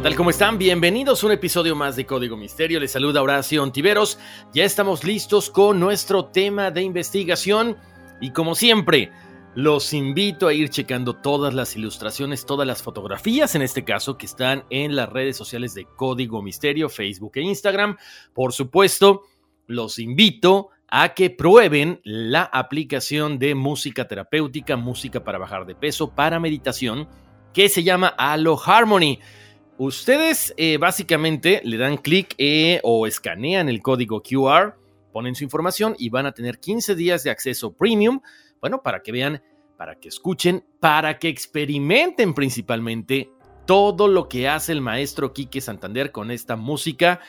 ¿Qué tal? ¿Cómo están? Bienvenidos a un episodio más de Código Misterio. Les saluda Horacio Ontiveros. Ya estamos listos con nuestro tema de investigación y como siempre, los invito a ir checando todas las ilustraciones, todas las fotografías en este caso que están en las redes sociales de Código Misterio, Facebook e Instagram. Por supuesto, los invito a que prueben la aplicación de música terapéutica, música para bajar de peso, para meditación, que se llama Alo Harmony. Ustedes eh, básicamente le dan clic eh, o escanean el código QR, ponen su información y van a tener 15 días de acceso premium, bueno, para que vean, para que escuchen, para que experimenten principalmente todo lo que hace el maestro Quique Santander con esta música,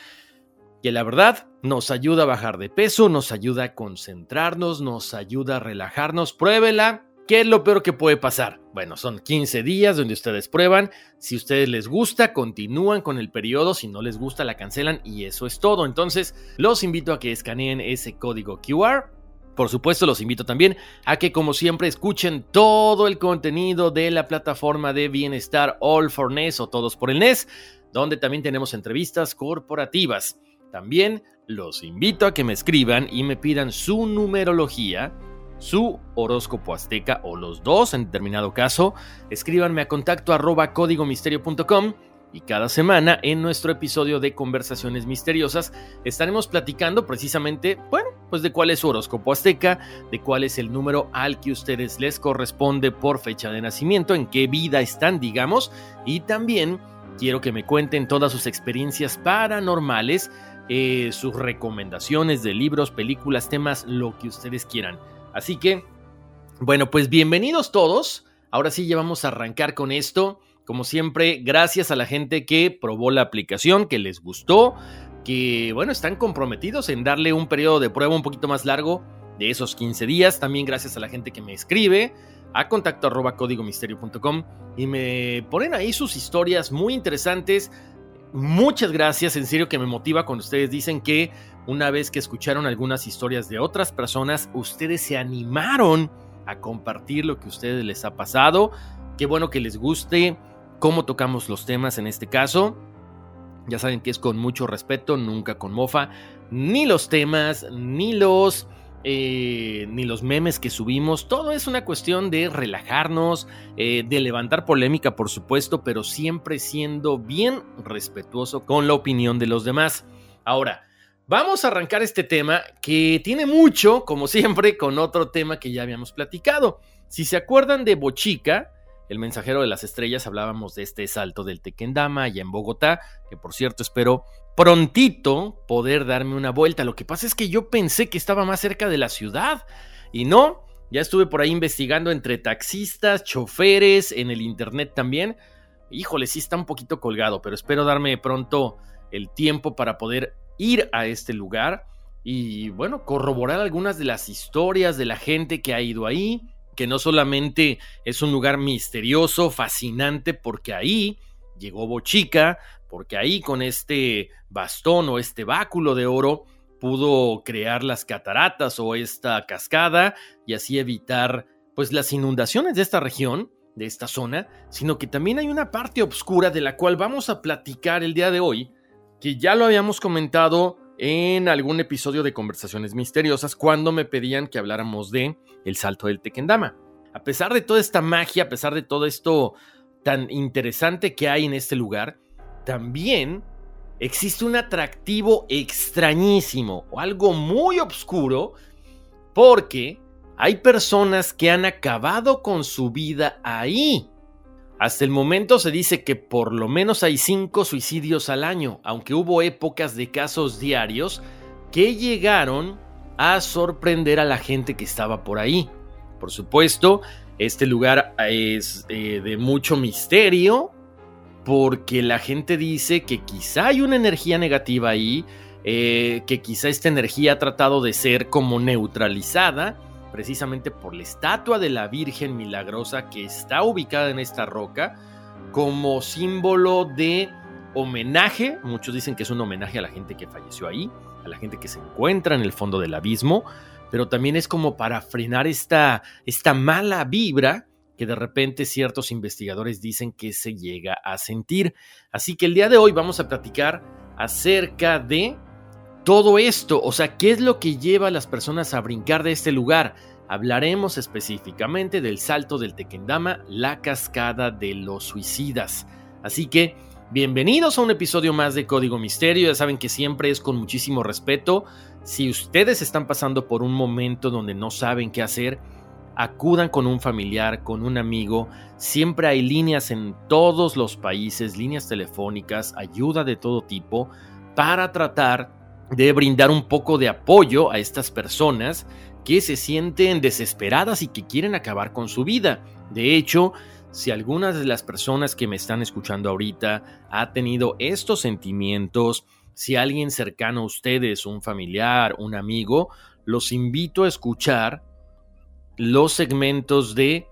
que la verdad nos ayuda a bajar de peso, nos ayuda a concentrarnos, nos ayuda a relajarnos. Pruébela, ¿Qué es lo peor que puede pasar? Bueno, son 15 días donde ustedes prueban. Si a ustedes les gusta, continúan con el periodo. Si no les gusta, la cancelan y eso es todo. Entonces, los invito a que escaneen ese código QR. Por supuesto, los invito también a que, como siempre, escuchen todo el contenido de la plataforma de bienestar All for NES o Todos por el NES, donde también tenemos entrevistas corporativas. También los invito a que me escriban y me pidan su numerología su horóscopo azteca o los dos en determinado caso, escríbanme a contacto arroba códigomisterio.com y cada semana en nuestro episodio de Conversaciones Misteriosas estaremos platicando precisamente, bueno, pues de cuál es su horóscopo azteca, de cuál es el número al que ustedes les corresponde por fecha de nacimiento, en qué vida están, digamos, y también quiero que me cuenten todas sus experiencias paranormales, eh, sus recomendaciones de libros, películas, temas, lo que ustedes quieran. Así que, bueno, pues bienvenidos todos. Ahora sí ya vamos a arrancar con esto. Como siempre, gracias a la gente que probó la aplicación, que les gustó, que, bueno, están comprometidos en darle un periodo de prueba un poquito más largo de esos 15 días. También gracias a la gente que me escribe a contacto arroba códigomisterio.com y me ponen ahí sus historias muy interesantes. Muchas gracias, en serio que me motiva cuando ustedes dicen que una vez que escucharon algunas historias de otras personas, ustedes se animaron a compartir lo que a ustedes les ha pasado. Qué bueno que les guste cómo tocamos los temas en este caso. Ya saben que es con mucho respeto, nunca con mofa. Ni los temas, ni los, eh, ni los memes que subimos. Todo es una cuestión de relajarnos, eh, de levantar polémica, por supuesto, pero siempre siendo bien respetuoso con la opinión de los demás. Ahora, Vamos a arrancar este tema que tiene mucho, como siempre, con otro tema que ya habíamos platicado. Si se acuerdan de Bochica, el mensajero de las estrellas, hablábamos de este salto del Tequendama allá en Bogotá, que por cierto espero prontito poder darme una vuelta. Lo que pasa es que yo pensé que estaba más cerca de la ciudad y no, ya estuve por ahí investigando entre taxistas, choferes, en el internet también. Híjole, sí está un poquito colgado, pero espero darme pronto el tiempo para poder ir a este lugar y bueno, corroborar algunas de las historias de la gente que ha ido ahí. que no solamente es un lugar misterioso, fascinante, porque ahí llegó Bochica, porque ahí con este bastón o este báculo de oro pudo crear las cataratas o esta cascada y así evitar pues las inundaciones de esta región, de esta zona, sino que también hay una parte oscura de la cual vamos a platicar el día de hoy, que ya lo habíamos comentado en algún episodio de Conversaciones Misteriosas cuando me pedían que habláramos de el salto del Tequendama. A pesar de toda esta magia, a pesar de todo esto tan interesante que hay en este lugar, también existe un atractivo extrañísimo o algo muy oscuro porque hay personas que han acabado con su vida ahí. Hasta el momento se dice que por lo menos hay cinco suicidios al año, aunque hubo épocas de casos diarios que llegaron a sorprender a la gente que estaba por ahí. Por supuesto, este lugar es eh, de mucho misterio porque la gente dice que quizá hay una energía negativa ahí, eh, que quizá esta energía ha tratado de ser como neutralizada precisamente por la estatua de la Virgen Milagrosa que está ubicada en esta roca como símbolo de homenaje, muchos dicen que es un homenaje a la gente que falleció ahí, a la gente que se encuentra en el fondo del abismo, pero también es como para frenar esta, esta mala vibra que de repente ciertos investigadores dicen que se llega a sentir. Así que el día de hoy vamos a platicar acerca de todo esto, o sea, qué es lo que lleva a las personas a brincar de este lugar. Hablaremos específicamente del salto del Tequendama, la cascada de los suicidas. Así que, bienvenidos a un episodio más de Código Misterio. Ya saben que siempre es con muchísimo respeto. Si ustedes están pasando por un momento donde no saben qué hacer, acudan con un familiar, con un amigo. Siempre hay líneas en todos los países, líneas telefónicas, ayuda de todo tipo para tratar de brindar un poco de apoyo a estas personas que se sienten desesperadas y que quieren acabar con su vida. De hecho, si algunas de las personas que me están escuchando ahorita ha tenido estos sentimientos, si alguien cercano a ustedes, un familiar, un amigo, los invito a escuchar los segmentos de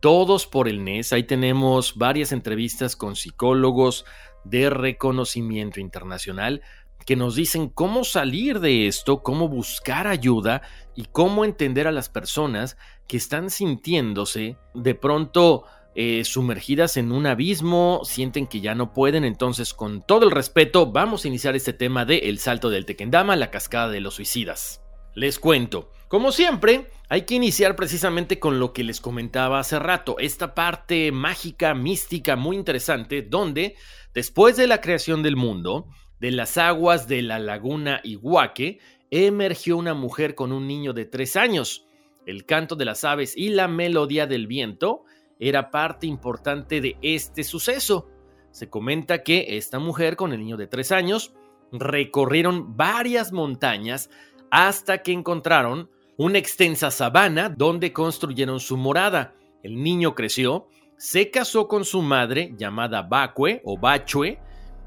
Todos por el NES. Ahí tenemos varias entrevistas con psicólogos de reconocimiento internacional que nos dicen cómo salir de esto, cómo buscar ayuda y cómo entender a las personas que están sintiéndose de pronto eh, sumergidas en un abismo, sienten que ya no pueden, entonces con todo el respeto vamos a iniciar este tema de El Salto del Tequendama, la cascada de los suicidas. Les cuento, como siempre, hay que iniciar precisamente con lo que les comentaba hace rato, esta parte mágica, mística, muy interesante, donde después de la creación del mundo, de las aguas de la laguna Iguaque, emergió una mujer con un niño de tres años. El canto de las aves y la melodía del viento era parte importante de este suceso. Se comenta que esta mujer con el niño de tres años recorrieron varias montañas hasta que encontraron una extensa sabana donde construyeron su morada. El niño creció, se casó con su madre llamada Bacue o Bachue,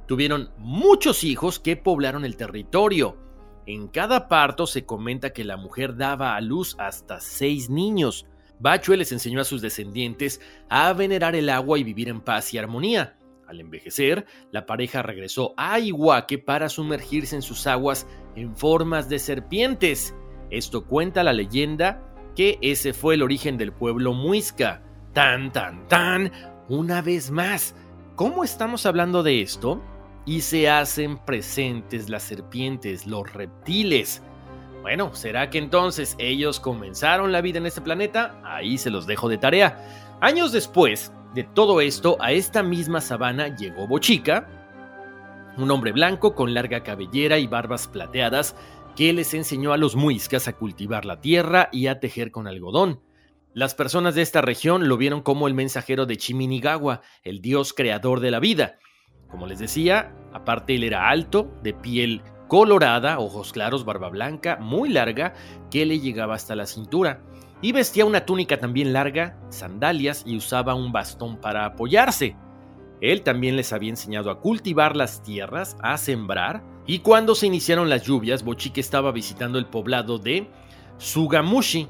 tuvieron muchos hijos que poblaron el territorio. En cada parto se comenta que la mujer daba a luz hasta seis niños. Bachue les enseñó a sus descendientes a venerar el agua y vivir en paz y armonía. Al envejecer, la pareja regresó a Iguaque para sumergirse en sus aguas en formas de serpientes. Esto cuenta la leyenda que ese fue el origen del pueblo muisca. Tan, tan, tan. Una vez más, ¿cómo estamos hablando de esto? Y se hacen presentes las serpientes, los reptiles. Bueno, ¿será que entonces ellos comenzaron la vida en este planeta? Ahí se los dejo de tarea. Años después de todo esto, a esta misma sabana llegó Bochica, un hombre blanco con larga cabellera y barbas plateadas que les enseñó a los muiscas a cultivar la tierra y a tejer con algodón. Las personas de esta región lo vieron como el mensajero de Chiminigawa, el dios creador de la vida. Como les decía, aparte él era alto, de piel colorada, ojos claros, barba blanca, muy larga, que le llegaba hasta la cintura. Y vestía una túnica también larga, sandalias y usaba un bastón para apoyarse. Él también les había enseñado a cultivar las tierras, a sembrar, y cuando se iniciaron las lluvias, Bochique estaba visitando el poblado de Sugamushi,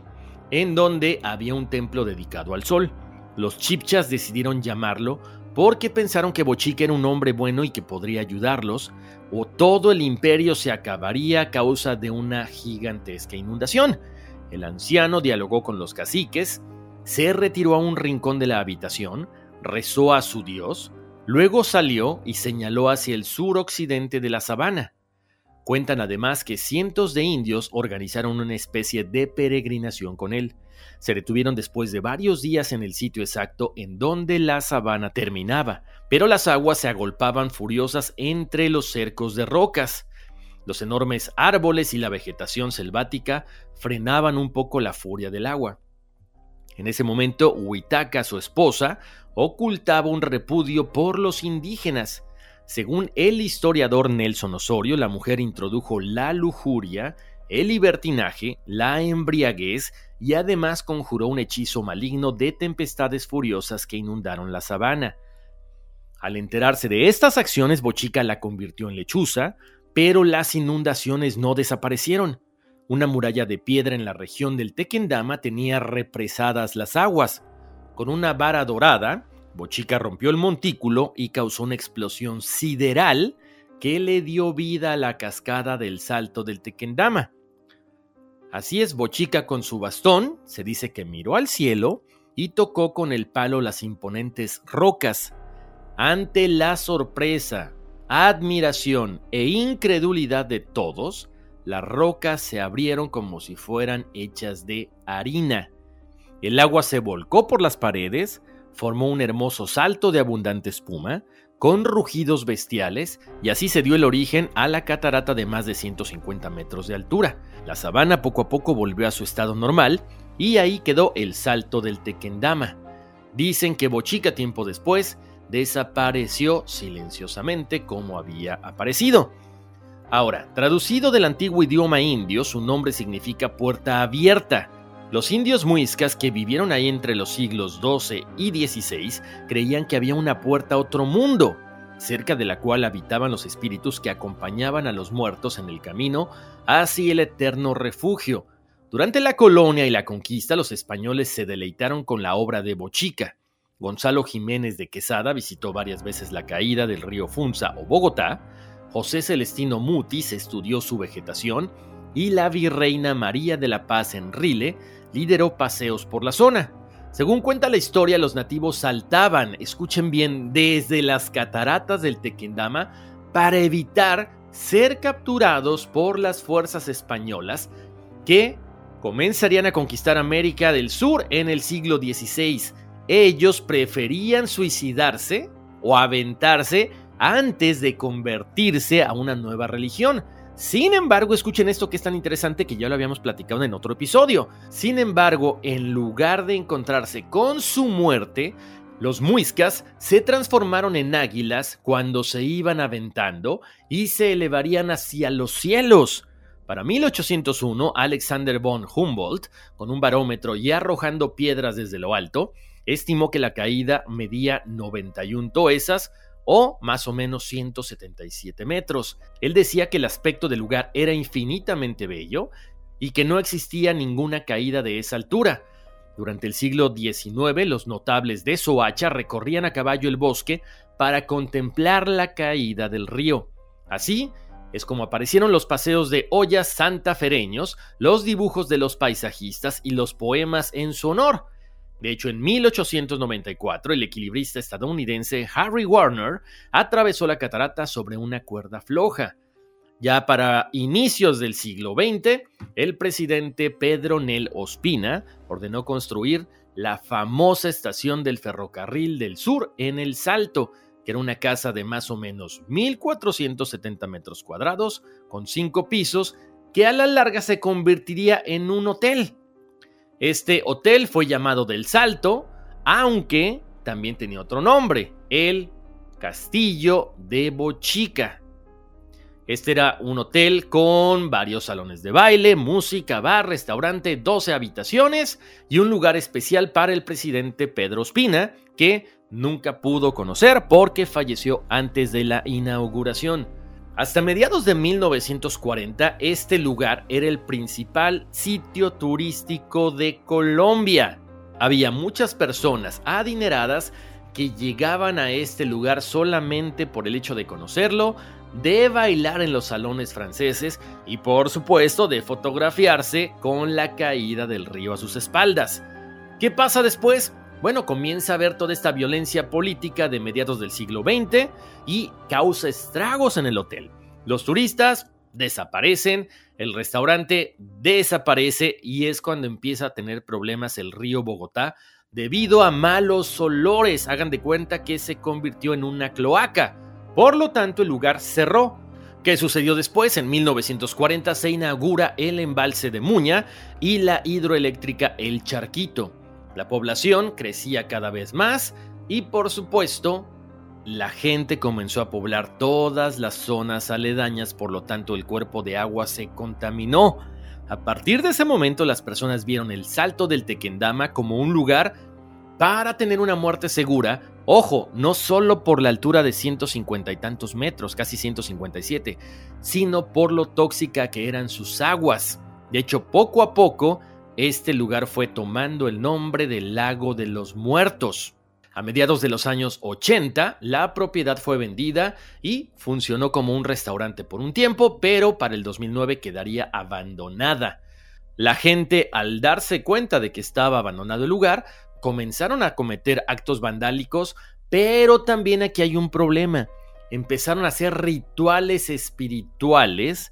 en donde había un templo dedicado al sol. Los chipchas decidieron llamarlo porque pensaron que Bochica era un hombre bueno y que podría ayudarlos, o todo el imperio se acabaría a causa de una gigantesca inundación. El anciano dialogó con los caciques, se retiró a un rincón de la habitación, rezó a su dios, luego salió y señaló hacia el sur occidente de la sabana. Cuentan además que cientos de indios organizaron una especie de peregrinación con él. Se detuvieron después de varios días en el sitio exacto en donde la sabana terminaba, pero las aguas se agolpaban furiosas entre los cercos de rocas. Los enormes árboles y la vegetación selvática frenaban un poco la furia del agua. En ese momento, Huitaca, su esposa, ocultaba un repudio por los indígenas. Según el historiador Nelson Osorio, la mujer introdujo la lujuria, el libertinaje, la embriaguez y además conjuró un hechizo maligno de tempestades furiosas que inundaron la sabana. Al enterarse de estas acciones, Bochica la convirtió en lechuza, pero las inundaciones no desaparecieron. Una muralla de piedra en la región del Tequendama tenía represadas las aguas. Con una vara dorada, Bochica rompió el montículo y causó una explosión sideral que le dio vida a la cascada del salto del Tequendama. Así es, Bochica con su bastón, se dice que miró al cielo y tocó con el palo las imponentes rocas. Ante la sorpresa, admiración e incredulidad de todos, las rocas se abrieron como si fueran hechas de harina. El agua se volcó por las paredes, formó un hermoso salto de abundante espuma, con rugidos bestiales, y así se dio el origen a la catarata de más de 150 metros de altura. La sabana poco a poco volvió a su estado normal, y ahí quedó el salto del Tequendama. Dicen que Bochica tiempo después desapareció silenciosamente como había aparecido. Ahora, traducido del antiguo idioma indio, su nombre significa puerta abierta, los indios muiscas que vivieron ahí entre los siglos XII y XVI creían que había una puerta a otro mundo, cerca de la cual habitaban los espíritus que acompañaban a los muertos en el camino hacia el eterno refugio. Durante la colonia y la conquista, los españoles se deleitaron con la obra de Bochica. Gonzalo Jiménez de Quesada visitó varias veces la caída del río Funza o Bogotá. José Celestino Mutis estudió su vegetación y la virreina María de la Paz Enrile lideró paseos por la zona. Según cuenta la historia, los nativos saltaban, escuchen bien, desde las cataratas del Tequendama para evitar ser capturados por las fuerzas españolas que comenzarían a conquistar América del Sur en el siglo XVI. Ellos preferían suicidarse o aventarse antes de convertirse a una nueva religión. Sin embargo, escuchen esto que es tan interesante que ya lo habíamos platicado en otro episodio. Sin embargo, en lugar de encontrarse con su muerte, los muiscas se transformaron en águilas cuando se iban aventando y se elevarían hacia los cielos. Para 1801, Alexander von Humboldt, con un barómetro y arrojando piedras desde lo alto, estimó que la caída medía 91 toesas o más o menos 177 metros. Él decía que el aspecto del lugar era infinitamente bello y que no existía ninguna caída de esa altura. Durante el siglo XIX, los notables de Soacha recorrían a caballo el bosque para contemplar la caída del río. Así es como aparecieron los paseos de ollas santafereños, los dibujos de los paisajistas y los poemas en su honor. De hecho, en 1894, el equilibrista estadounidense Harry Warner atravesó la catarata sobre una cuerda floja. Ya para inicios del siglo XX, el presidente Pedro Nel Ospina ordenó construir la famosa estación del ferrocarril del sur en El Salto, que era una casa de más o menos 1.470 metros cuadrados, con cinco pisos, que a la larga se convertiría en un hotel. Este hotel fue llamado del Salto, aunque también tenía otro nombre, el Castillo de Bochica. Este era un hotel con varios salones de baile, música, bar, restaurante, 12 habitaciones y un lugar especial para el presidente Pedro Espina, que nunca pudo conocer porque falleció antes de la inauguración. Hasta mediados de 1940, este lugar era el principal sitio turístico de Colombia. Había muchas personas adineradas que llegaban a este lugar solamente por el hecho de conocerlo, de bailar en los salones franceses y por supuesto de fotografiarse con la caída del río a sus espaldas. ¿Qué pasa después? Bueno, comienza a ver toda esta violencia política de mediados del siglo XX y causa estragos en el hotel. Los turistas desaparecen, el restaurante desaparece y es cuando empieza a tener problemas el río Bogotá debido a malos olores. Hagan de cuenta que se convirtió en una cloaca. Por lo tanto, el lugar cerró. ¿Qué sucedió después? En 1940 se inaugura el embalse de Muña y la hidroeléctrica El Charquito. La población crecía cada vez más y por supuesto la gente comenzó a poblar todas las zonas aledañas, por lo tanto el cuerpo de agua se contaminó. A partir de ese momento las personas vieron el salto del Tequendama como un lugar para tener una muerte segura. Ojo, no solo por la altura de 150 y tantos metros, casi 157, sino por lo tóxica que eran sus aguas. De hecho, poco a poco, este lugar fue tomando el nombre del Lago de los Muertos. A mediados de los años 80, la propiedad fue vendida y funcionó como un restaurante por un tiempo, pero para el 2009 quedaría abandonada. La gente, al darse cuenta de que estaba abandonado el lugar, comenzaron a cometer actos vandálicos, pero también aquí hay un problema. Empezaron a hacer rituales espirituales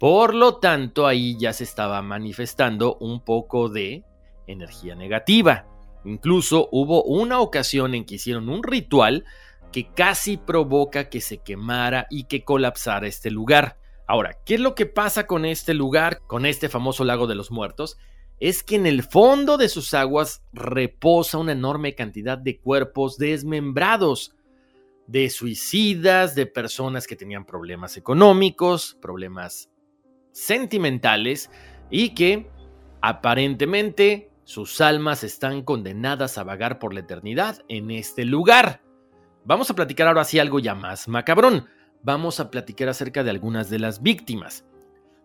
por lo tanto, ahí ya se estaba manifestando un poco de energía negativa. Incluso hubo una ocasión en que hicieron un ritual que casi provoca que se quemara y que colapsara este lugar. Ahora, ¿qué es lo que pasa con este lugar, con este famoso lago de los muertos? Es que en el fondo de sus aguas reposa una enorme cantidad de cuerpos desmembrados, de suicidas, de personas que tenían problemas económicos, problemas sentimentales y que aparentemente sus almas están condenadas a vagar por la eternidad en este lugar. Vamos a platicar ahora sí algo ya más macabrón. Vamos a platicar acerca de algunas de las víctimas.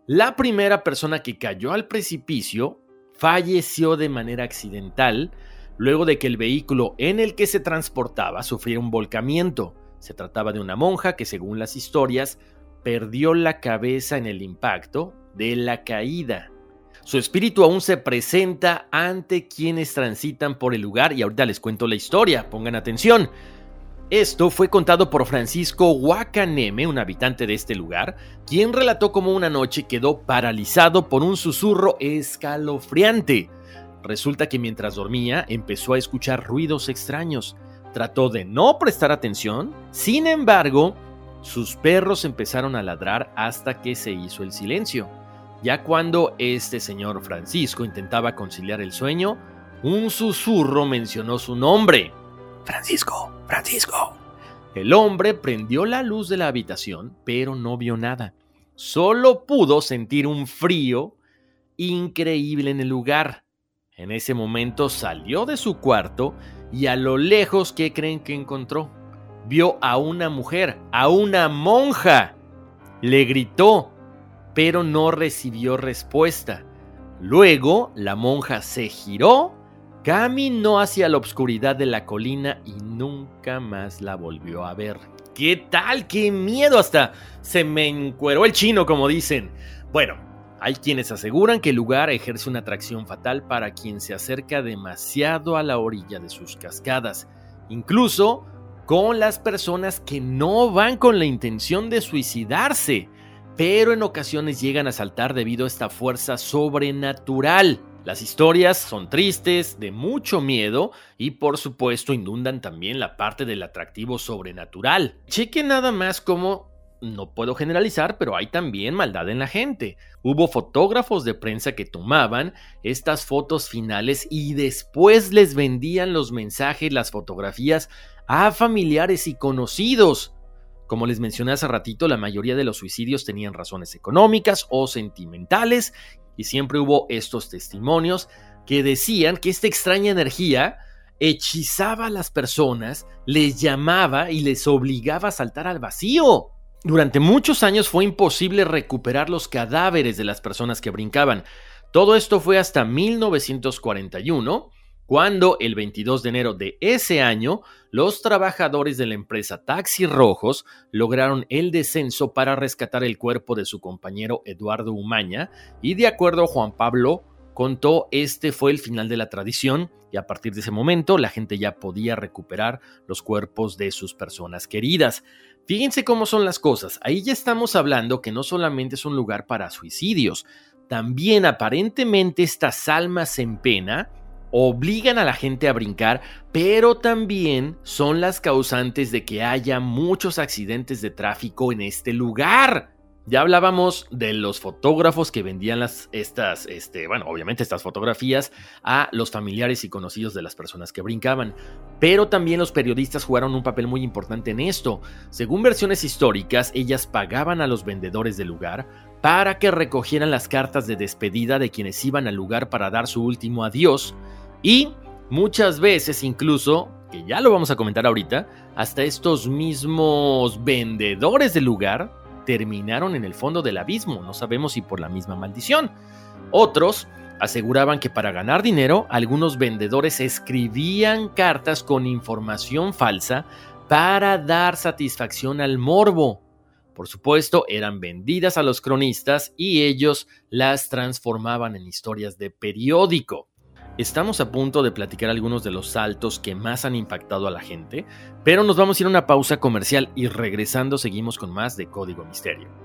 La primera persona que cayó al precipicio falleció de manera accidental luego de que el vehículo en el que se transportaba sufriera un volcamiento. Se trataba de una monja que, según las historias, perdió la cabeza en el impacto de la caída. Su espíritu aún se presenta ante quienes transitan por el lugar y ahorita les cuento la historia, pongan atención. Esto fue contado por Francisco Huacaneme, un habitante de este lugar, quien relató cómo una noche quedó paralizado por un susurro escalofriante. Resulta que mientras dormía empezó a escuchar ruidos extraños. Trató de no prestar atención, sin embargo, sus perros empezaron a ladrar hasta que se hizo el silencio. Ya cuando este señor Francisco intentaba conciliar el sueño, un susurro mencionó su nombre. Francisco, Francisco. El hombre prendió la luz de la habitación, pero no vio nada. Solo pudo sentir un frío increíble en el lugar. En ese momento salió de su cuarto y a lo lejos, ¿qué creen que encontró? Vio a una mujer, a una monja. Le gritó, pero no recibió respuesta. Luego la monja se giró, caminó hacia la oscuridad de la colina y nunca más la volvió a ver. ¿Qué tal? ¡Qué miedo! Hasta se me encueró el chino, como dicen. Bueno, hay quienes aseguran que el lugar ejerce una atracción fatal para quien se acerca demasiado a la orilla de sus cascadas. Incluso con las personas que no van con la intención de suicidarse, pero en ocasiones llegan a saltar debido a esta fuerza sobrenatural. Las historias son tristes, de mucho miedo y por supuesto inundan también la parte del atractivo sobrenatural. Cheque nada más como no puedo generalizar, pero hay también maldad en la gente. Hubo fotógrafos de prensa que tomaban estas fotos finales y después les vendían los mensajes, las fotografías a familiares y conocidos. Como les mencioné hace ratito, la mayoría de los suicidios tenían razones económicas o sentimentales y siempre hubo estos testimonios que decían que esta extraña energía hechizaba a las personas, les llamaba y les obligaba a saltar al vacío. Durante muchos años fue imposible recuperar los cadáveres de las personas que brincaban. Todo esto fue hasta 1941, cuando el 22 de enero de ese año, los trabajadores de la empresa Taxi Rojos lograron el descenso para rescatar el cuerpo de su compañero Eduardo Umaña y de acuerdo a Juan Pablo contó, este fue el final de la tradición y a partir de ese momento la gente ya podía recuperar los cuerpos de sus personas queridas. Fíjense cómo son las cosas. Ahí ya estamos hablando que no solamente es un lugar para suicidios, también aparentemente estas almas en pena obligan a la gente a brincar, pero también son las causantes de que haya muchos accidentes de tráfico en este lugar. Ya hablábamos de los fotógrafos que vendían las, estas, este, bueno, obviamente estas fotografías a los familiares y conocidos de las personas que brincaban, pero también los periodistas jugaron un papel muy importante en esto. Según versiones históricas, ellas pagaban a los vendedores del lugar para que recogieran las cartas de despedida de quienes iban al lugar para dar su último adiós y muchas veces incluso, que ya lo vamos a comentar ahorita, hasta estos mismos vendedores del lugar terminaron en el fondo del abismo, no sabemos si por la misma maldición. Otros aseguraban que para ganar dinero, algunos vendedores escribían cartas con información falsa para dar satisfacción al morbo. Por supuesto, eran vendidas a los cronistas y ellos las transformaban en historias de periódico. Estamos a punto de platicar algunos de los saltos que más han impactado a la gente, pero nos vamos a ir a una pausa comercial y regresando seguimos con más de Código Misterio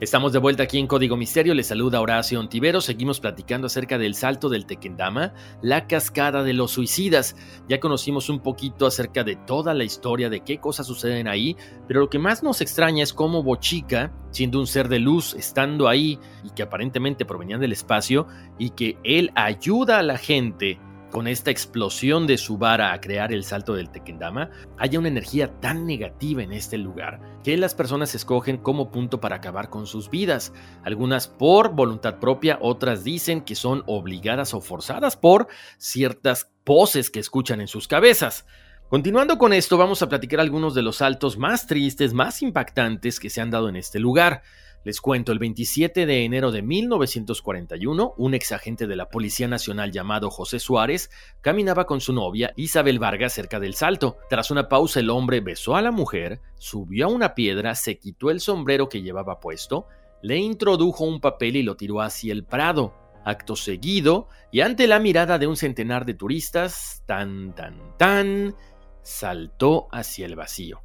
Estamos de vuelta aquí en Código Misterio, les saluda Horacio Ontivero, seguimos platicando acerca del salto del Tequendama, la cascada de los suicidas. Ya conocimos un poquito acerca de toda la historia, de qué cosas suceden ahí, pero lo que más nos extraña es cómo Bochica, siendo un ser de luz, estando ahí y que aparentemente provenían del espacio, y que él ayuda a la gente con esta explosión de su vara a crear el salto del Tequendama, haya una energía tan negativa en este lugar que las personas escogen como punto para acabar con sus vidas. Algunas por voluntad propia, otras dicen que son obligadas o forzadas por ciertas poses que escuchan en sus cabezas. Continuando con esto, vamos a platicar algunos de los saltos más tristes, más impactantes que se han dado en este lugar. Les cuento, el 27 de enero de 1941, un ex agente de la Policía Nacional llamado José Suárez caminaba con su novia Isabel Vargas cerca del salto. Tras una pausa, el hombre besó a la mujer, subió a una piedra, se quitó el sombrero que llevaba puesto, le introdujo un papel y lo tiró hacia el prado. Acto seguido, y ante la mirada de un centenar de turistas, tan, tan, tan, saltó hacia el vacío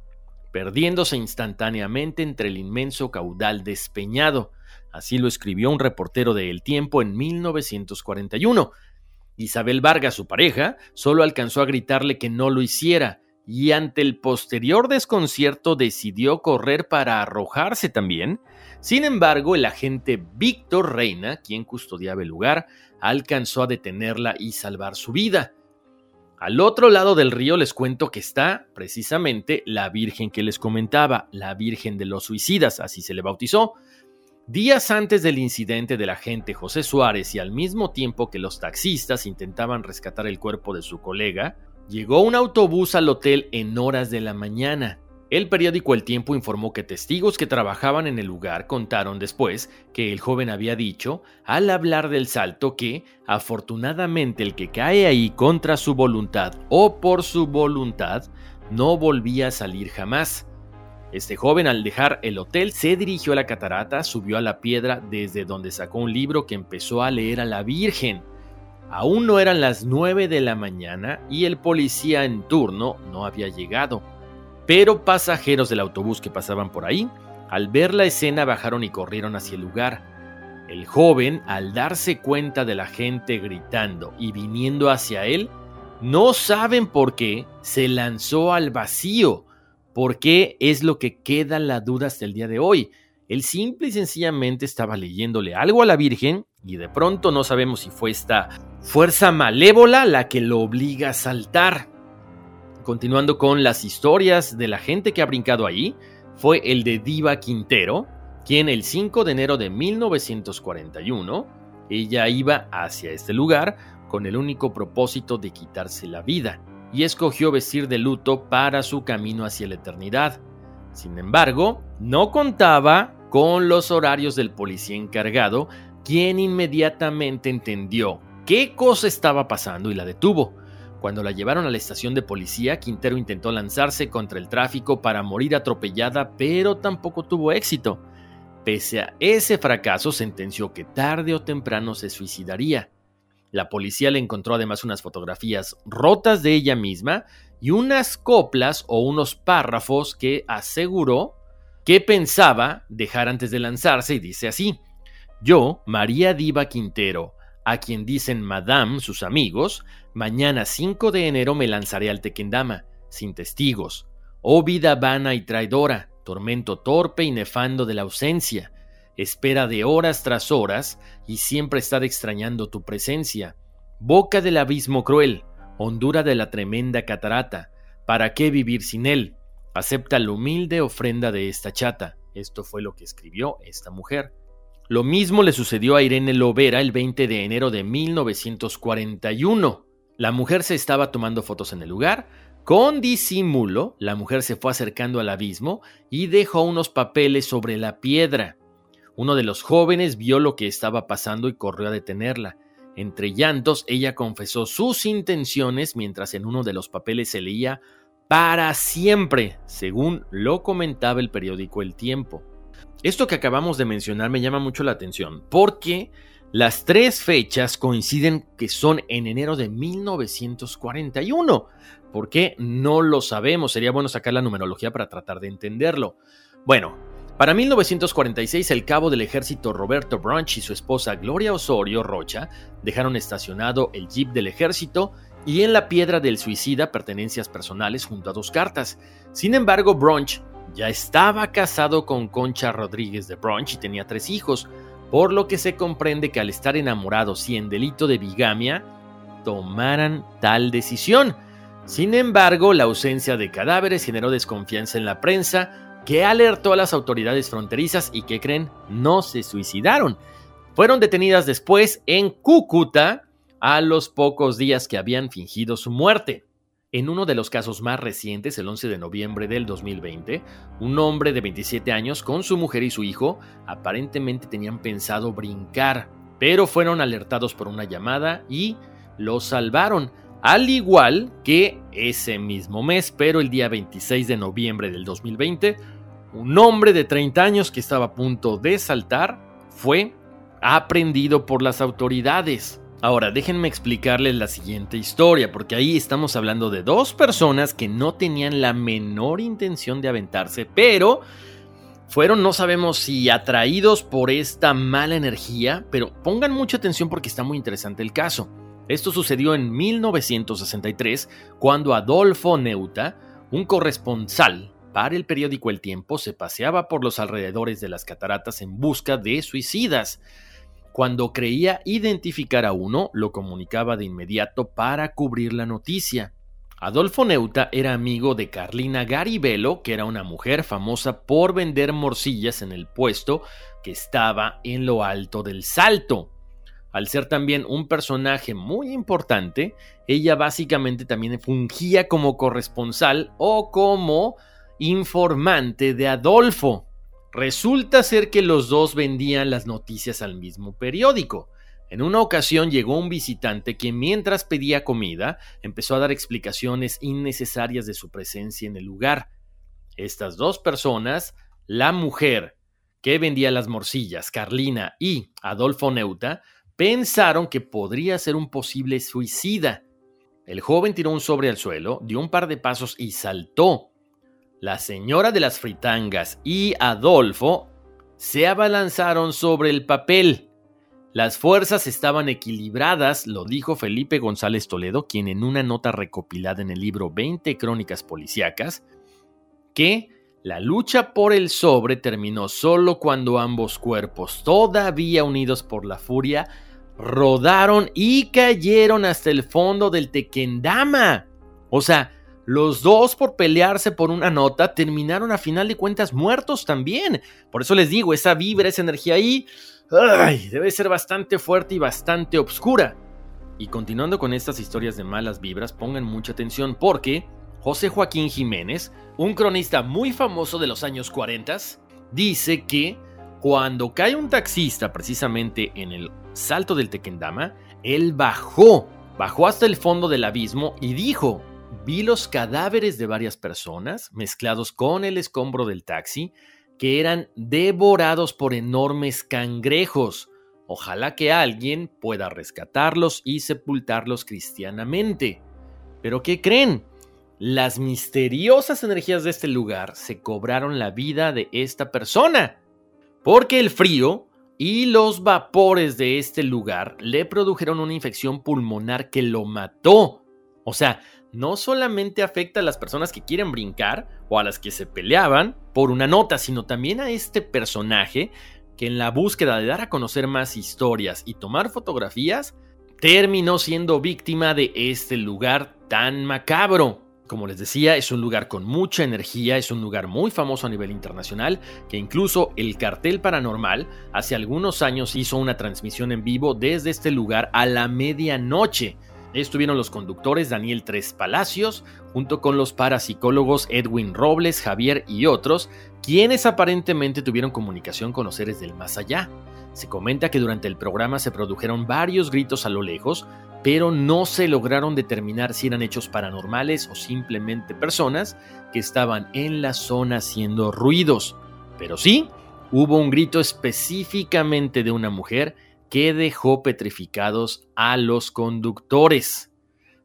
perdiéndose instantáneamente entre el inmenso caudal despeñado. Así lo escribió un reportero de El Tiempo en 1941. Isabel Vargas, su pareja, solo alcanzó a gritarle que no lo hiciera, y ante el posterior desconcierto decidió correr para arrojarse también. Sin embargo, el agente Víctor Reina, quien custodiaba el lugar, alcanzó a detenerla y salvar su vida. Al otro lado del río les cuento que está precisamente la Virgen que les comentaba, la Virgen de los Suicidas, así se le bautizó. Días antes del incidente del agente José Suárez y al mismo tiempo que los taxistas intentaban rescatar el cuerpo de su colega, llegó un autobús al hotel en horas de la mañana. El periódico El Tiempo informó que testigos que trabajaban en el lugar contaron después que el joven había dicho, al hablar del salto, que afortunadamente el que cae ahí contra su voluntad o por su voluntad no volvía a salir jamás. Este joven al dejar el hotel se dirigió a la catarata, subió a la piedra desde donde sacó un libro que empezó a leer a la Virgen. Aún no eran las nueve de la mañana y el policía en turno no había llegado. Pero pasajeros del autobús que pasaban por ahí, al ver la escena bajaron y corrieron hacia el lugar. El joven, al darse cuenta de la gente gritando y viniendo hacia él, no saben por qué, se lanzó al vacío, ¿Por qué es lo que queda la duda hasta el día de hoy? Él simple y sencillamente estaba leyéndole algo a la Virgen y de pronto no sabemos si fue esta fuerza malévola la que lo obliga a saltar. Continuando con las historias de la gente que ha brincado ahí, fue el de Diva Quintero, quien el 5 de enero de 1941, ella iba hacia este lugar con el único propósito de quitarse la vida, y escogió vestir de luto para su camino hacia la eternidad. Sin embargo, no contaba con los horarios del policía encargado, quien inmediatamente entendió qué cosa estaba pasando y la detuvo. Cuando la llevaron a la estación de policía, Quintero intentó lanzarse contra el tráfico para morir atropellada, pero tampoco tuvo éxito. Pese a ese fracaso, sentenció que tarde o temprano se suicidaría. La policía le encontró además unas fotografías rotas de ella misma y unas coplas o unos párrafos que aseguró que pensaba dejar antes de lanzarse y dice así, yo, María Diva Quintero, a quien dicen Madame sus amigos, mañana 5 de enero me lanzaré al Tequendama, sin testigos. Oh vida vana y traidora, tormento torpe y nefando de la ausencia, espera de horas tras horas y siempre estar extrañando tu presencia. Boca del abismo cruel, hondura de la tremenda catarata, ¿para qué vivir sin él? Acepta la humilde ofrenda de esta chata. Esto fue lo que escribió esta mujer. Lo mismo le sucedió a Irene Lovera el 20 de enero de 1941. La mujer se estaba tomando fotos en el lugar. Con disimulo, la mujer se fue acercando al abismo y dejó unos papeles sobre la piedra. Uno de los jóvenes vio lo que estaba pasando y corrió a detenerla. Entre llantos, ella confesó sus intenciones mientras en uno de los papeles se leía para siempre, según lo comentaba el periódico El Tiempo. Esto que acabamos de mencionar me llama mucho la atención porque las tres fechas coinciden que son en enero de 1941. ¿Por qué? No lo sabemos. Sería bueno sacar la numerología para tratar de entenderlo. Bueno, para 1946 el cabo del ejército Roberto Brunch y su esposa Gloria Osorio Rocha dejaron estacionado el jeep del ejército y en la piedra del suicida pertenencias personales junto a dos cartas. Sin embargo, Brunch ya estaba casado con Concha Rodríguez de Bronch y tenía tres hijos, por lo que se comprende que al estar enamorados y en delito de bigamia, tomaran tal decisión. Sin embargo, la ausencia de cadáveres generó desconfianza en la prensa, que alertó a las autoridades fronterizas y que creen no se suicidaron. Fueron detenidas después en Cúcuta a los pocos días que habían fingido su muerte. En uno de los casos más recientes, el 11 de noviembre del 2020, un hombre de 27 años con su mujer y su hijo aparentemente tenían pensado brincar, pero fueron alertados por una llamada y los salvaron, al igual que ese mismo mes, pero el día 26 de noviembre del 2020, un hombre de 30 años que estaba a punto de saltar fue aprendido por las autoridades. Ahora, déjenme explicarles la siguiente historia, porque ahí estamos hablando de dos personas que no tenían la menor intención de aventarse, pero fueron, no sabemos si atraídos por esta mala energía, pero pongan mucha atención porque está muy interesante el caso. Esto sucedió en 1963, cuando Adolfo Neuta, un corresponsal para el periódico El Tiempo, se paseaba por los alrededores de las cataratas en busca de suicidas. Cuando creía identificar a uno, lo comunicaba de inmediato para cubrir la noticia. Adolfo Neuta era amigo de Carlina Garibello, que era una mujer famosa por vender morcillas en el puesto que estaba en lo alto del salto. Al ser también un personaje muy importante, ella básicamente también fungía como corresponsal o como informante de Adolfo. Resulta ser que los dos vendían las noticias al mismo periódico. En una ocasión llegó un visitante que mientras pedía comida empezó a dar explicaciones innecesarias de su presencia en el lugar. Estas dos personas, la mujer que vendía las morcillas, Carlina, y Adolfo Neuta, pensaron que podría ser un posible suicida. El joven tiró un sobre al suelo, dio un par de pasos y saltó. La señora de las fritangas y Adolfo se abalanzaron sobre el papel. Las fuerzas estaban equilibradas, lo dijo Felipe González Toledo, quien en una nota recopilada en el libro 20 Crónicas Policíacas, que la lucha por el sobre terminó solo cuando ambos cuerpos, todavía unidos por la furia, rodaron y cayeron hasta el fondo del Tequendama. O sea, los dos por pelearse por una nota terminaron a final de cuentas muertos también. Por eso les digo, esa vibra, esa energía ahí, debe ser bastante fuerte y bastante oscura. Y continuando con estas historias de malas vibras, pongan mucha atención porque José Joaquín Jiménez, un cronista muy famoso de los años 40, dice que cuando cae un taxista precisamente en el salto del Tequendama, él bajó, bajó hasta el fondo del abismo y dijo, vi los cadáveres de varias personas mezclados con el escombro del taxi que eran devorados por enormes cangrejos. Ojalá que alguien pueda rescatarlos y sepultarlos cristianamente. ¿Pero qué creen? Las misteriosas energías de este lugar se cobraron la vida de esta persona, porque el frío y los vapores de este lugar le produjeron una infección pulmonar que lo mató. O sea, no solamente afecta a las personas que quieren brincar o a las que se peleaban por una nota, sino también a este personaje que en la búsqueda de dar a conocer más historias y tomar fotografías, terminó siendo víctima de este lugar tan macabro. Como les decía, es un lugar con mucha energía, es un lugar muy famoso a nivel internacional, que incluso el cartel paranormal hace algunos años hizo una transmisión en vivo desde este lugar a la medianoche. Estuvieron los conductores Daniel Tres Palacios, junto con los parapsicólogos Edwin Robles, Javier y otros, quienes aparentemente tuvieron comunicación con los seres del más allá. Se comenta que durante el programa se produjeron varios gritos a lo lejos, pero no se lograron determinar si eran hechos paranormales o simplemente personas que estaban en la zona haciendo ruidos. Pero sí, hubo un grito específicamente de una mujer que dejó petrificados a los conductores.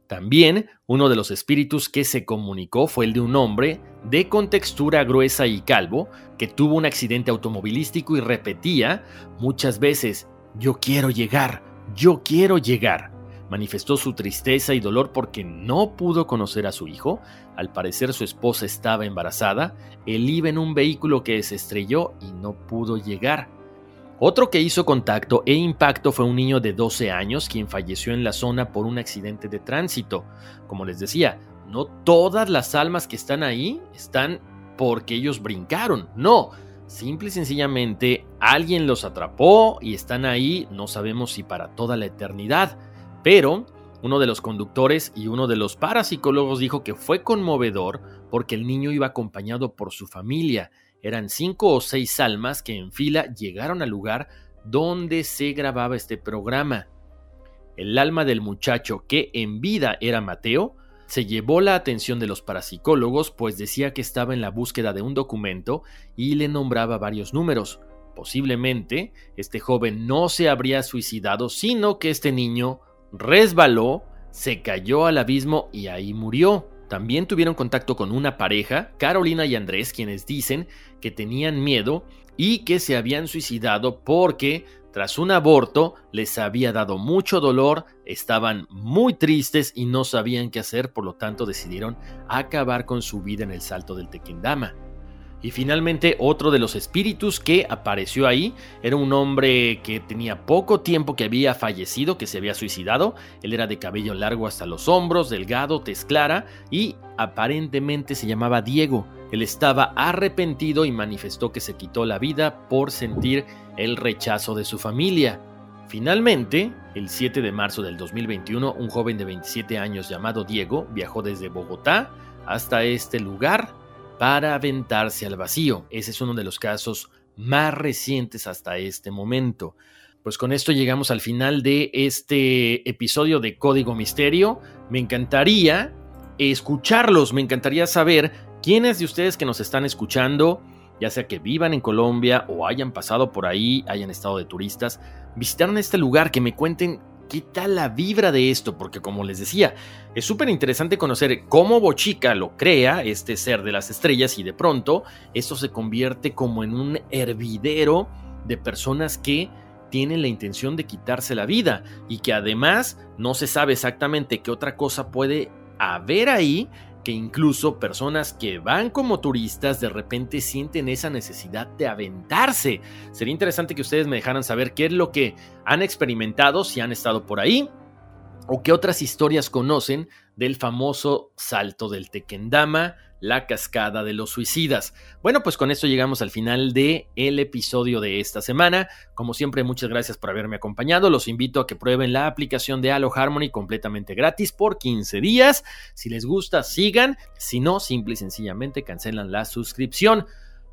También uno de los espíritus que se comunicó fue el de un hombre de contextura gruesa y calvo que tuvo un accidente automovilístico y repetía muchas veces, yo quiero llegar, yo quiero llegar manifestó su tristeza y dolor porque no pudo conocer a su hijo. Al parecer su esposa estaba embarazada, él iba en un vehículo que se estrelló y no pudo llegar. Otro que hizo contacto e impacto fue un niño de 12 años quien falleció en la zona por un accidente de tránsito. Como les decía, no todas las almas que están ahí están porque ellos brincaron, no. Simple y sencillamente alguien los atrapó y están ahí, no sabemos si para toda la eternidad. Pero uno de los conductores y uno de los parapsicólogos dijo que fue conmovedor porque el niño iba acompañado por su familia. Eran cinco o seis almas que en fila llegaron al lugar donde se grababa este programa. El alma del muchacho, que en vida era Mateo, se llevó la atención de los parapsicólogos, pues decía que estaba en la búsqueda de un documento y le nombraba varios números. Posiblemente este joven no se habría suicidado, sino que este niño resbaló, se cayó al abismo y ahí murió. También tuvieron contacto con una pareja, Carolina y Andrés, quienes dicen que tenían miedo y que se habían suicidado porque tras un aborto les había dado mucho dolor, estaban muy tristes y no sabían qué hacer, por lo tanto decidieron acabar con su vida en el salto del Tequendama. Y finalmente otro de los espíritus que apareció ahí era un hombre que tenía poco tiempo que había fallecido, que se había suicidado. Él era de cabello largo hasta los hombros, delgado, tez clara y aparentemente se llamaba Diego. Él estaba arrepentido y manifestó que se quitó la vida por sentir el rechazo de su familia. Finalmente, el 7 de marzo del 2021, un joven de 27 años llamado Diego viajó desde Bogotá hasta este lugar para aventarse al vacío. Ese es uno de los casos más recientes hasta este momento. Pues con esto llegamos al final de este episodio de Código Misterio. Me encantaría escucharlos, me encantaría saber quiénes de ustedes que nos están escuchando, ya sea que vivan en Colombia o hayan pasado por ahí, hayan estado de turistas, visitaron este lugar, que me cuenten qué tal la vibra de esto, porque como les decía, es súper interesante conocer cómo Bochica lo crea, este ser de las estrellas, y de pronto esto se convierte como en un hervidero de personas que tienen la intención de quitarse la vida y que además no se sabe exactamente qué otra cosa puede haber ahí que incluso personas que van como turistas de repente sienten esa necesidad de aventarse. Sería interesante que ustedes me dejaran saber qué es lo que han experimentado, si han estado por ahí, o qué otras historias conocen del famoso salto del Tequendama, la cascada de los suicidas. Bueno, pues con esto llegamos al final de el episodio de esta semana. Como siempre, muchas gracias por haberme acompañado. Los invito a que prueben la aplicación de Halo Harmony completamente gratis por 15 días. Si les gusta, sigan. Si no, simple y sencillamente cancelan la suscripción.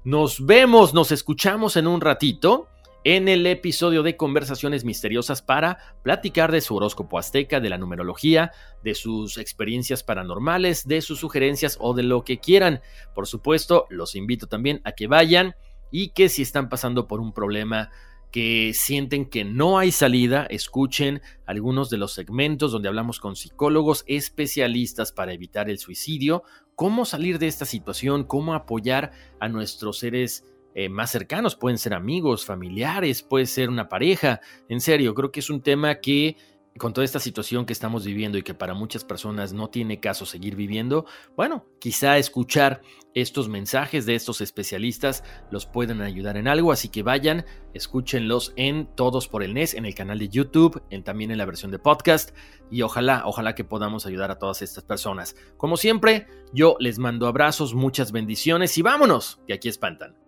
Nos vemos, nos escuchamos en un ratito en el episodio de Conversaciones Misteriosas para platicar de su horóscopo azteca, de la numerología, de sus experiencias paranormales, de sus sugerencias o de lo que quieran. Por supuesto, los invito también a que vayan y que si están pasando por un problema que sienten que no hay salida, escuchen algunos de los segmentos donde hablamos con psicólogos especialistas para evitar el suicidio, cómo salir de esta situación, cómo apoyar a nuestros seres eh, más cercanos, pueden ser amigos, familiares, puede ser una pareja. En serio, creo que es un tema que con toda esta situación que estamos viviendo y que para muchas personas no tiene caso seguir viviendo, bueno, quizá escuchar estos mensajes de estos especialistas los puedan ayudar en algo, así que vayan, escúchenlos en Todos por el NES, en el canal de YouTube, en, también en la versión de podcast y ojalá, ojalá que podamos ayudar a todas estas personas. Como siempre, yo les mando abrazos, muchas bendiciones y vámonos, que aquí espantan.